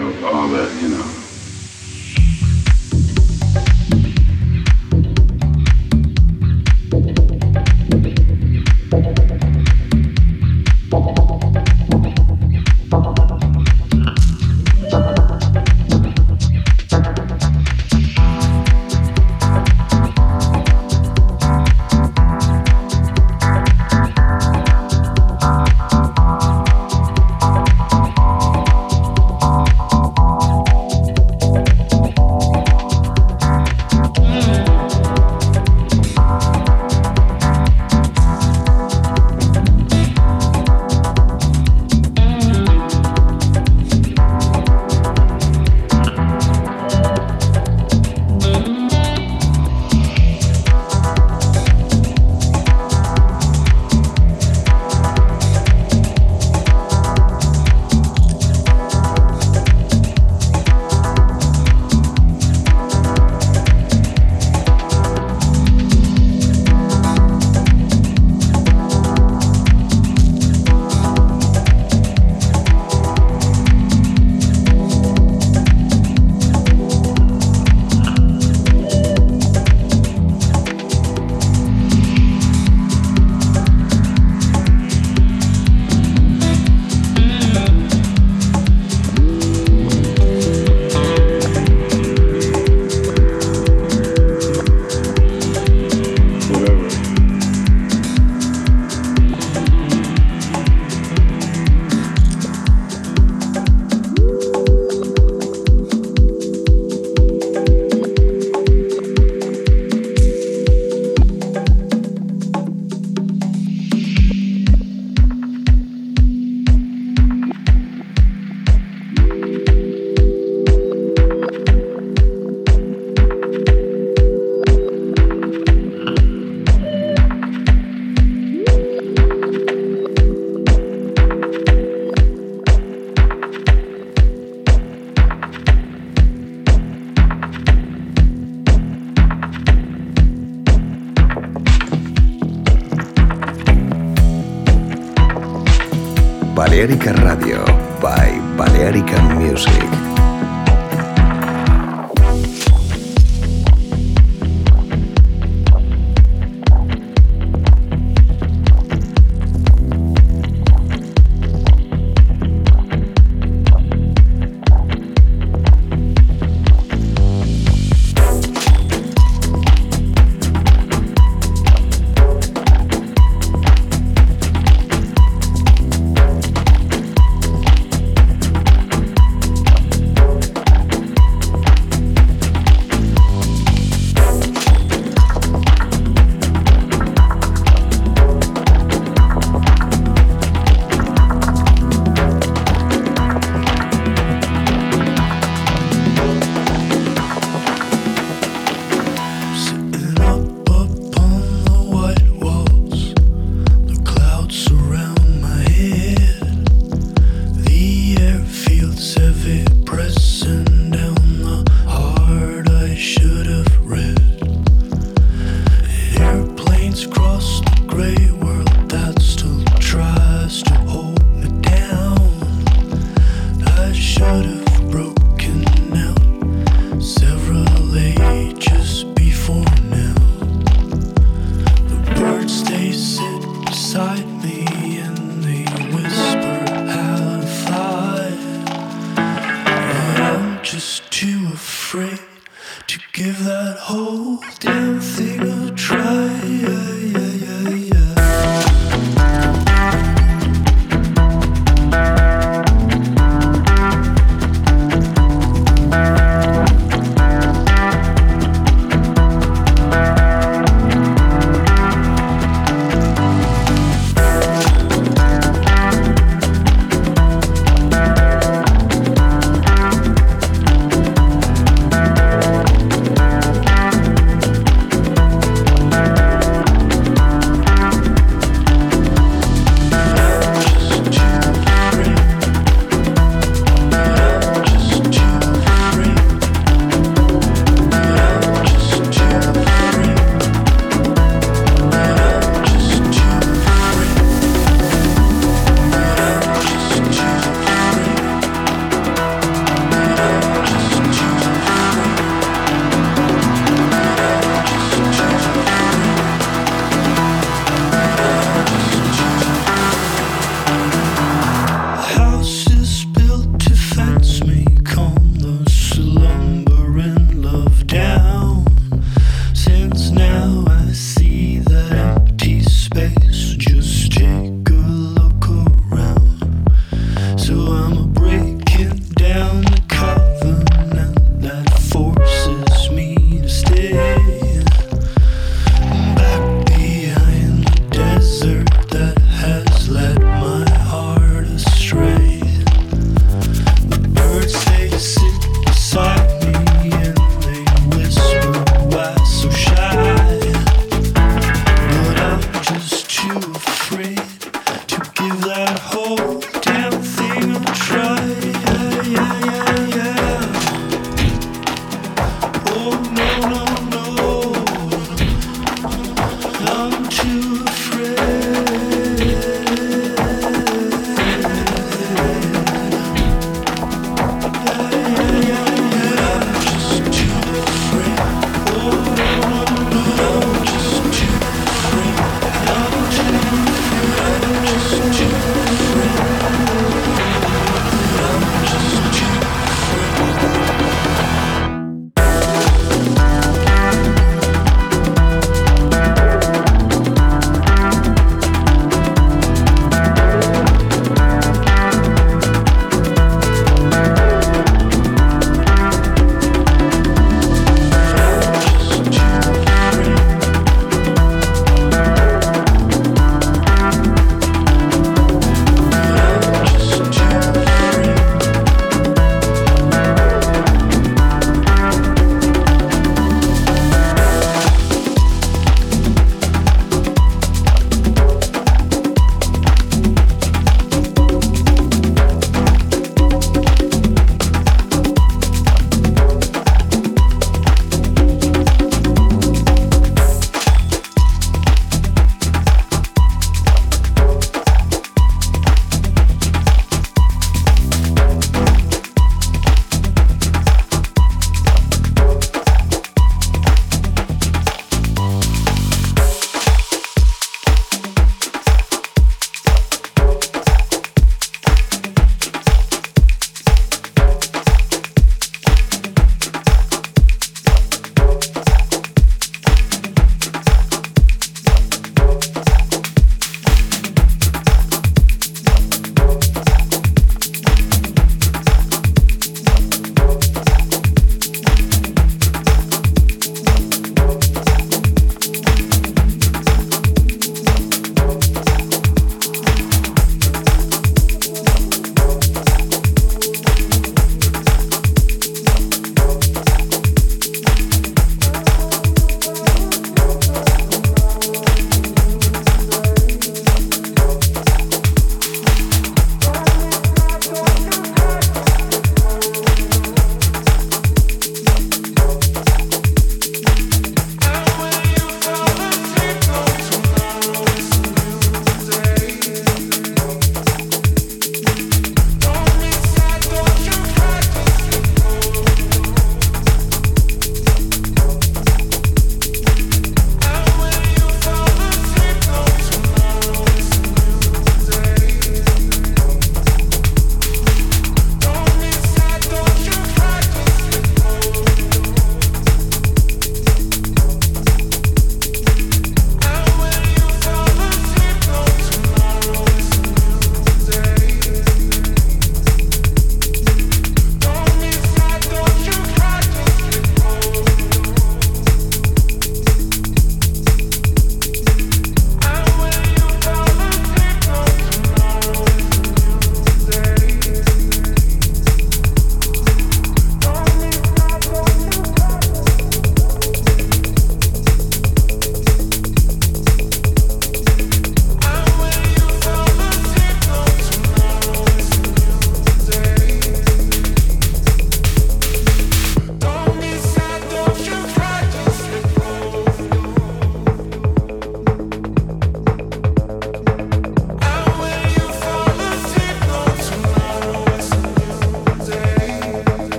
Away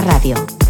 Radio.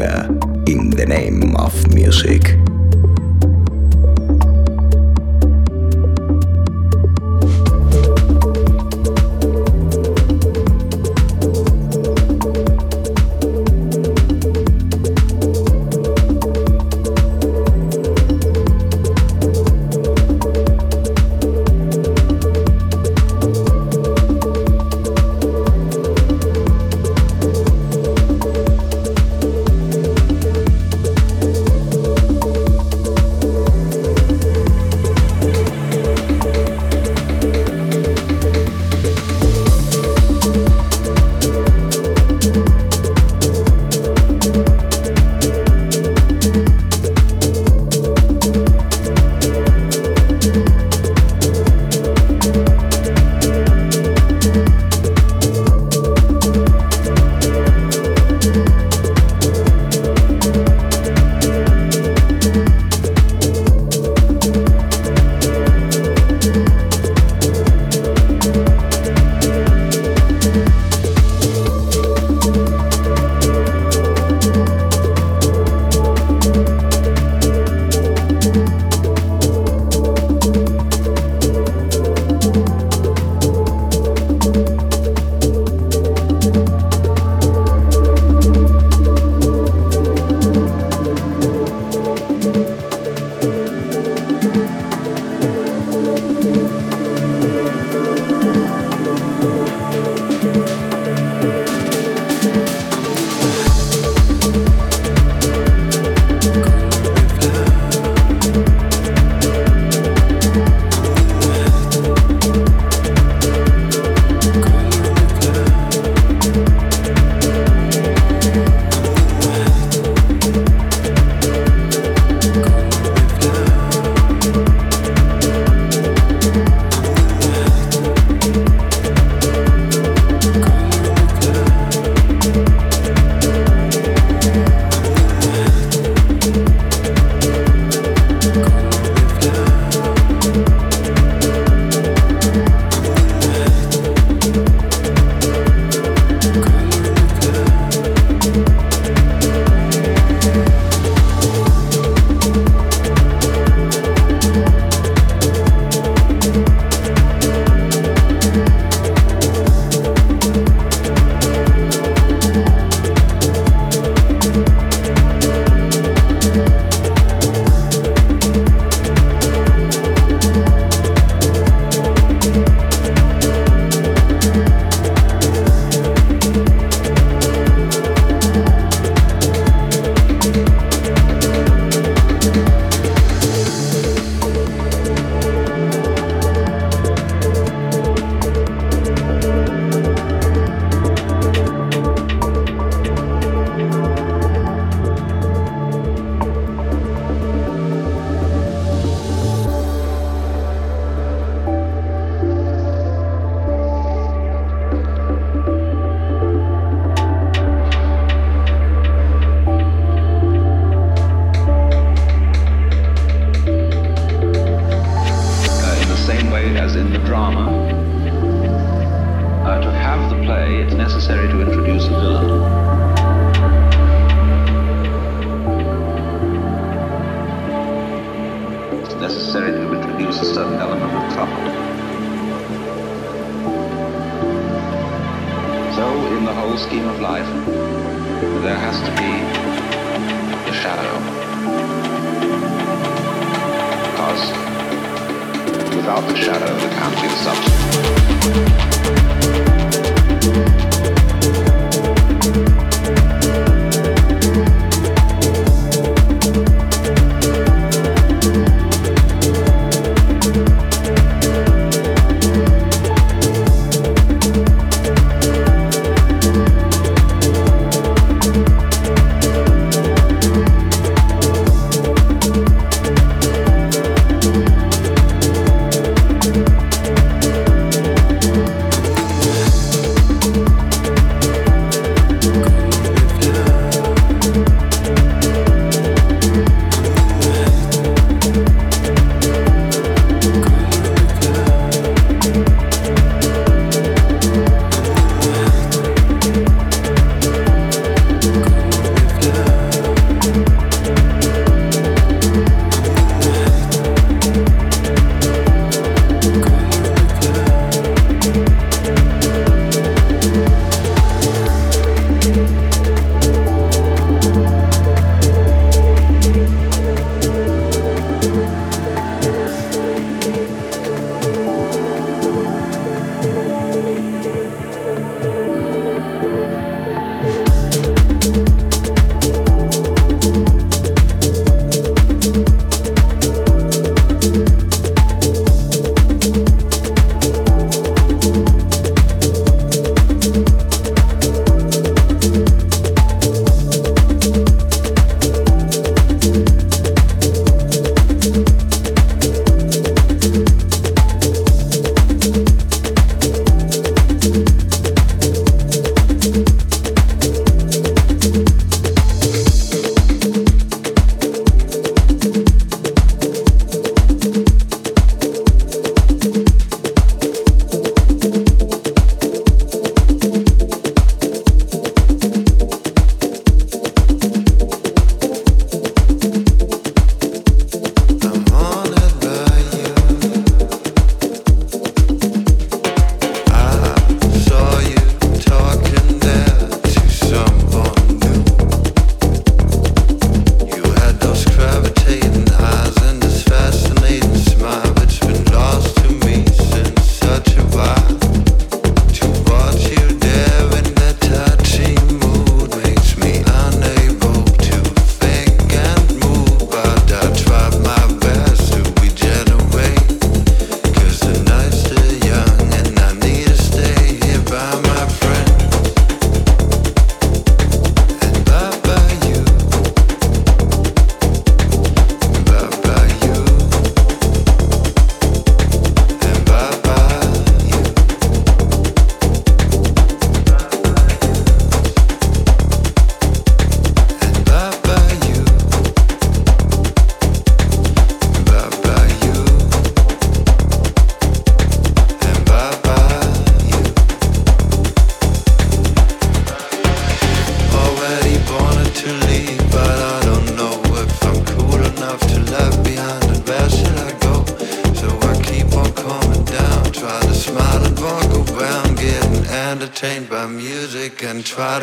In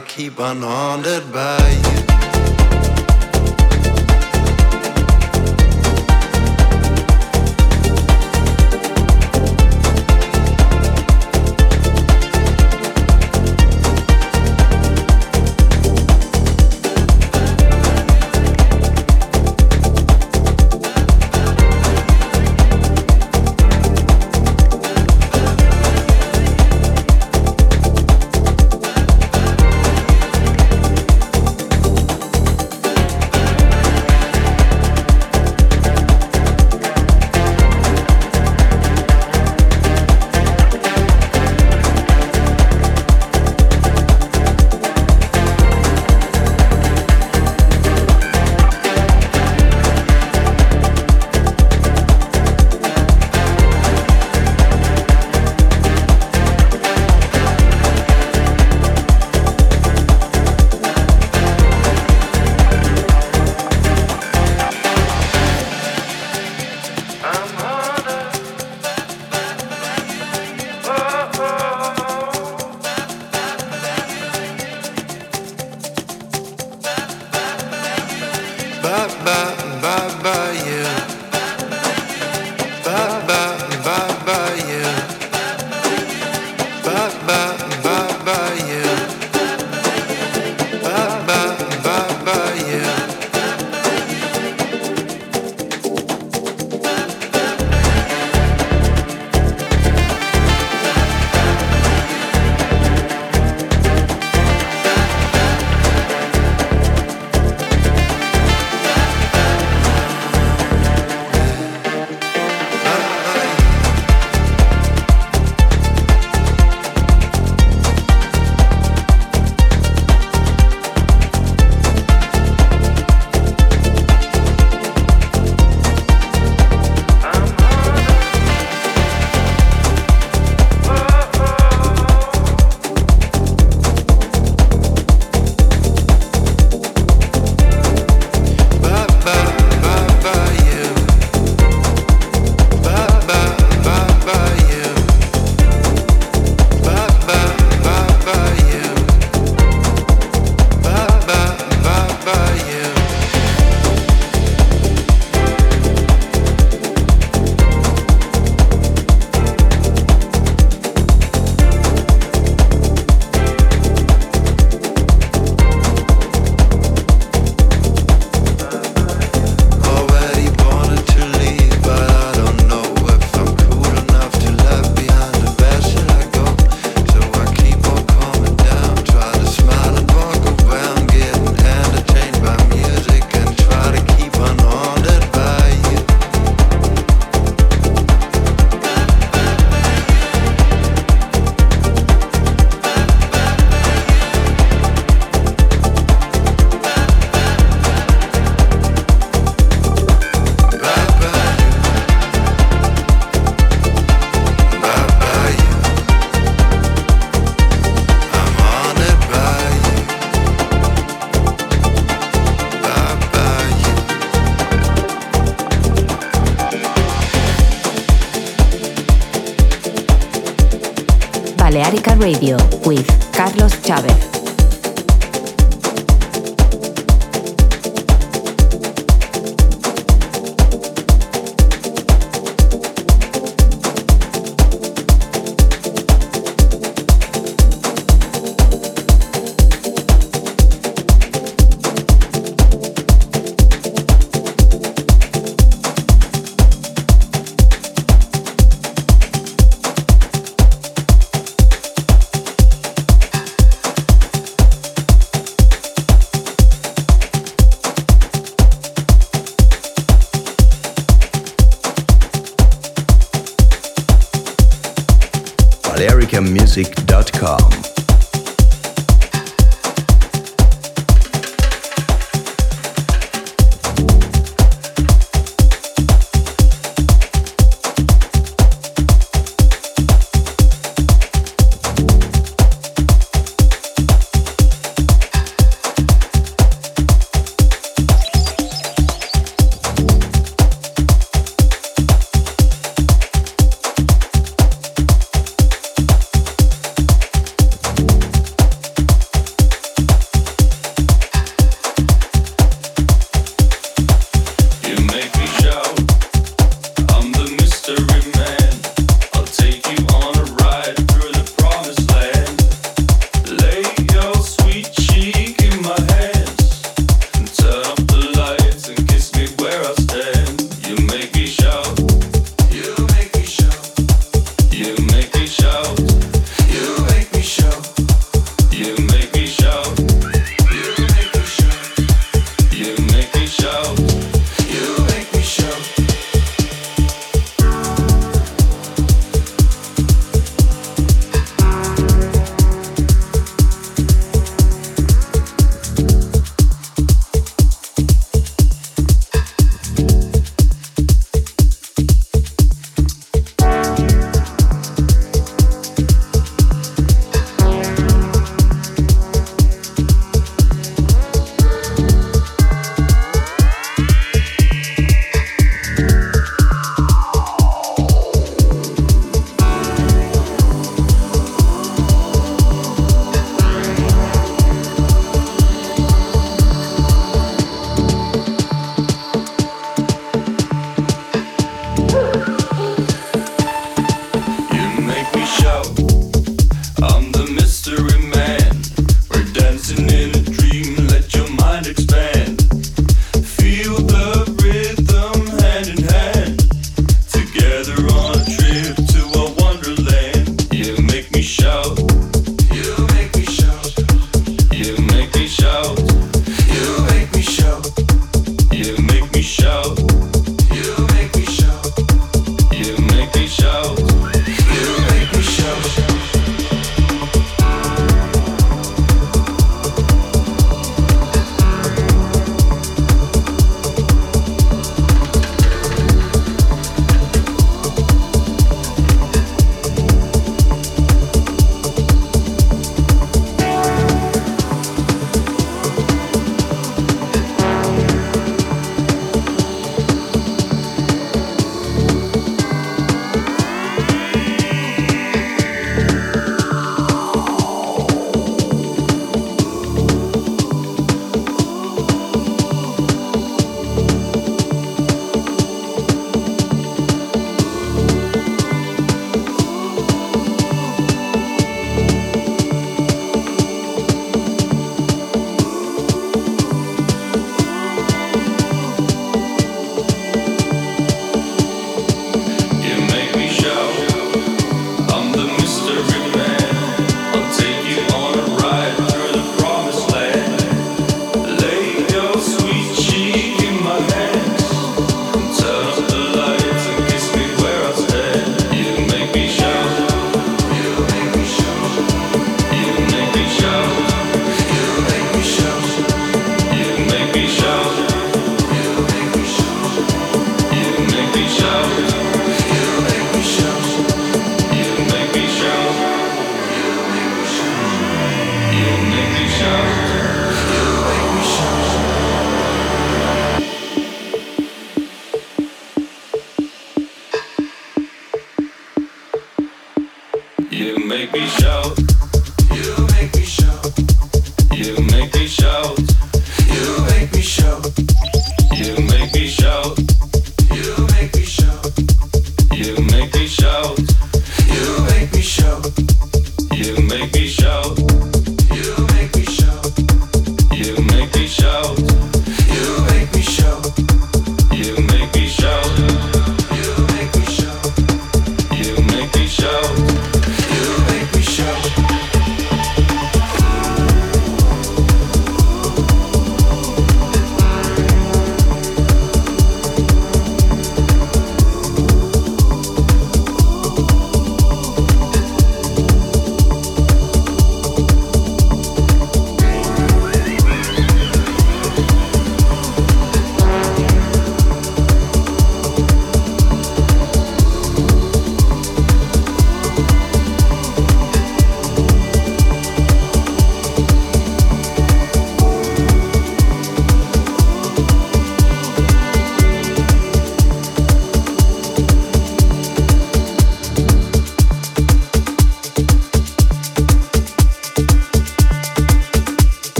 keep unhaunted by you. Radio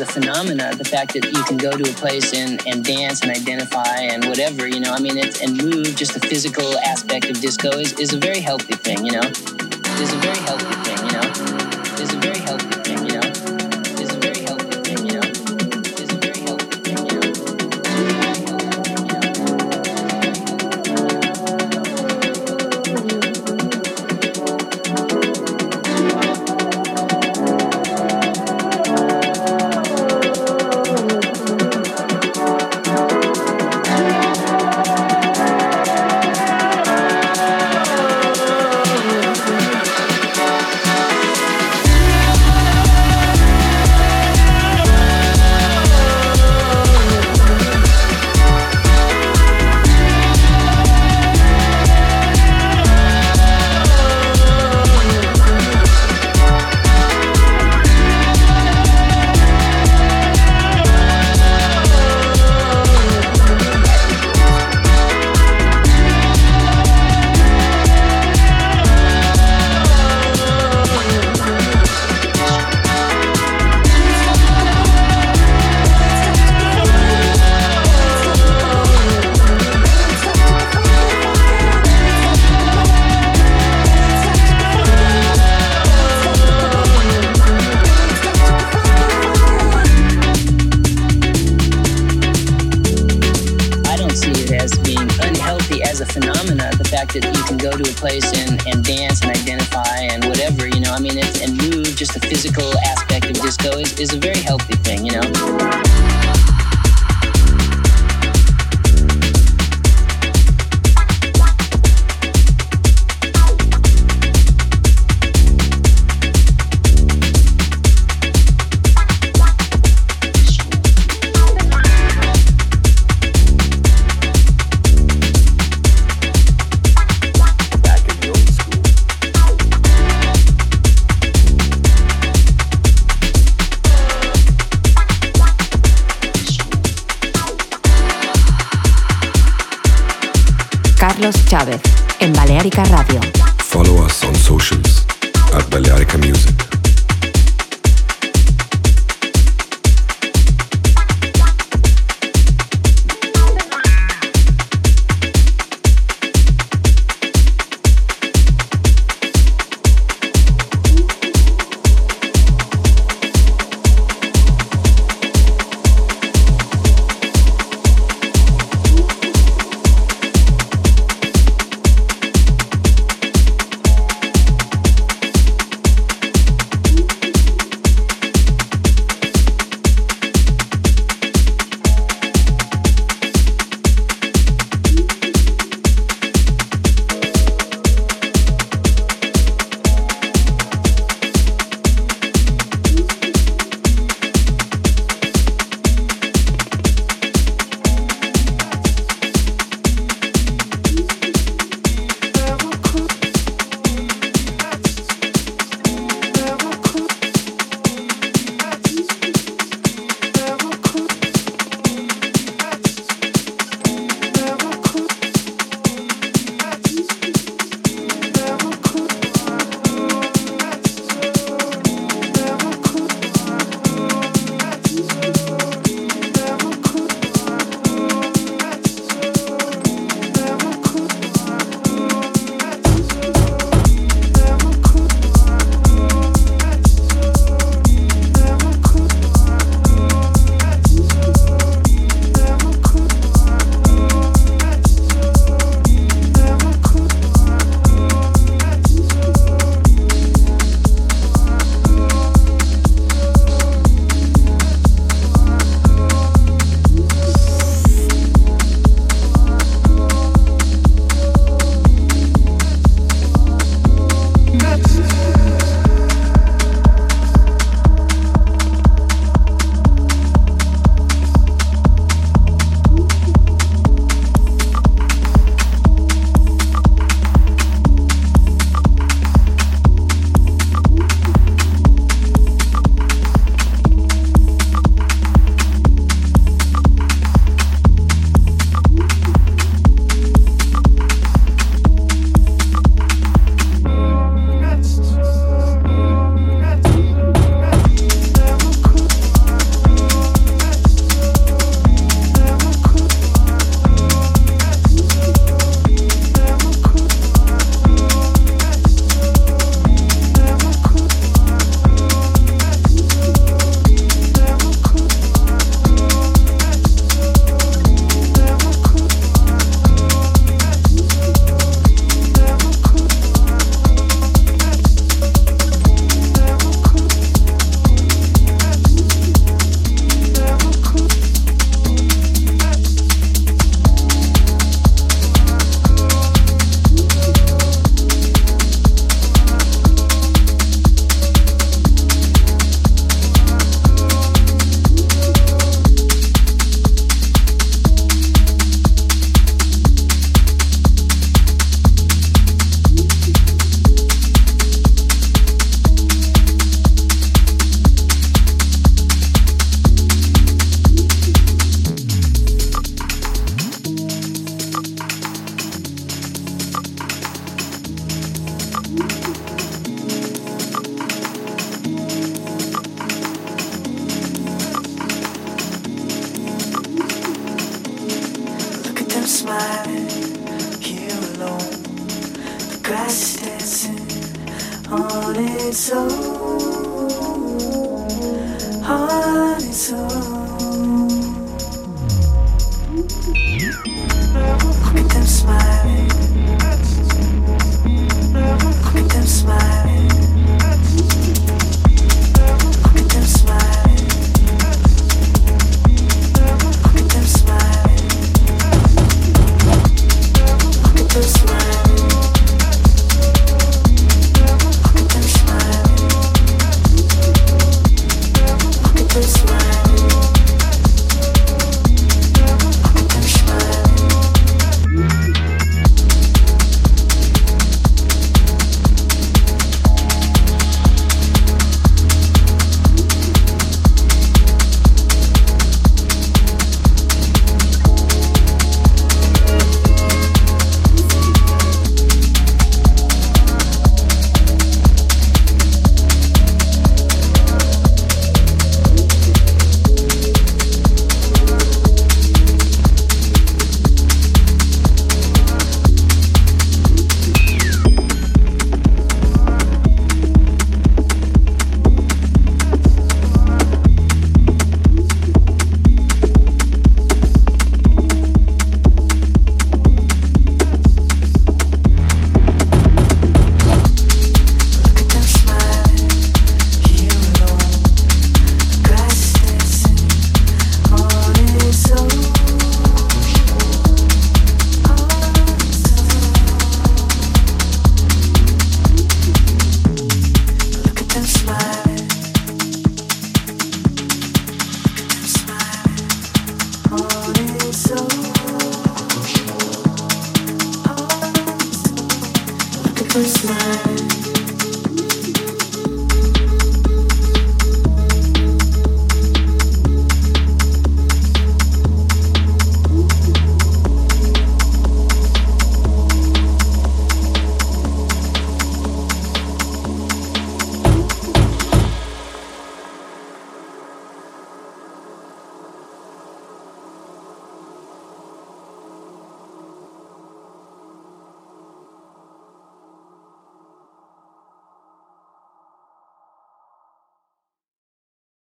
as a phenomena, the fact that you can go to a place and, and dance and identify and whatever, you know, I mean, it's, and move, just the physical aspect of disco is, is a very healthy thing, you know, is a very healthy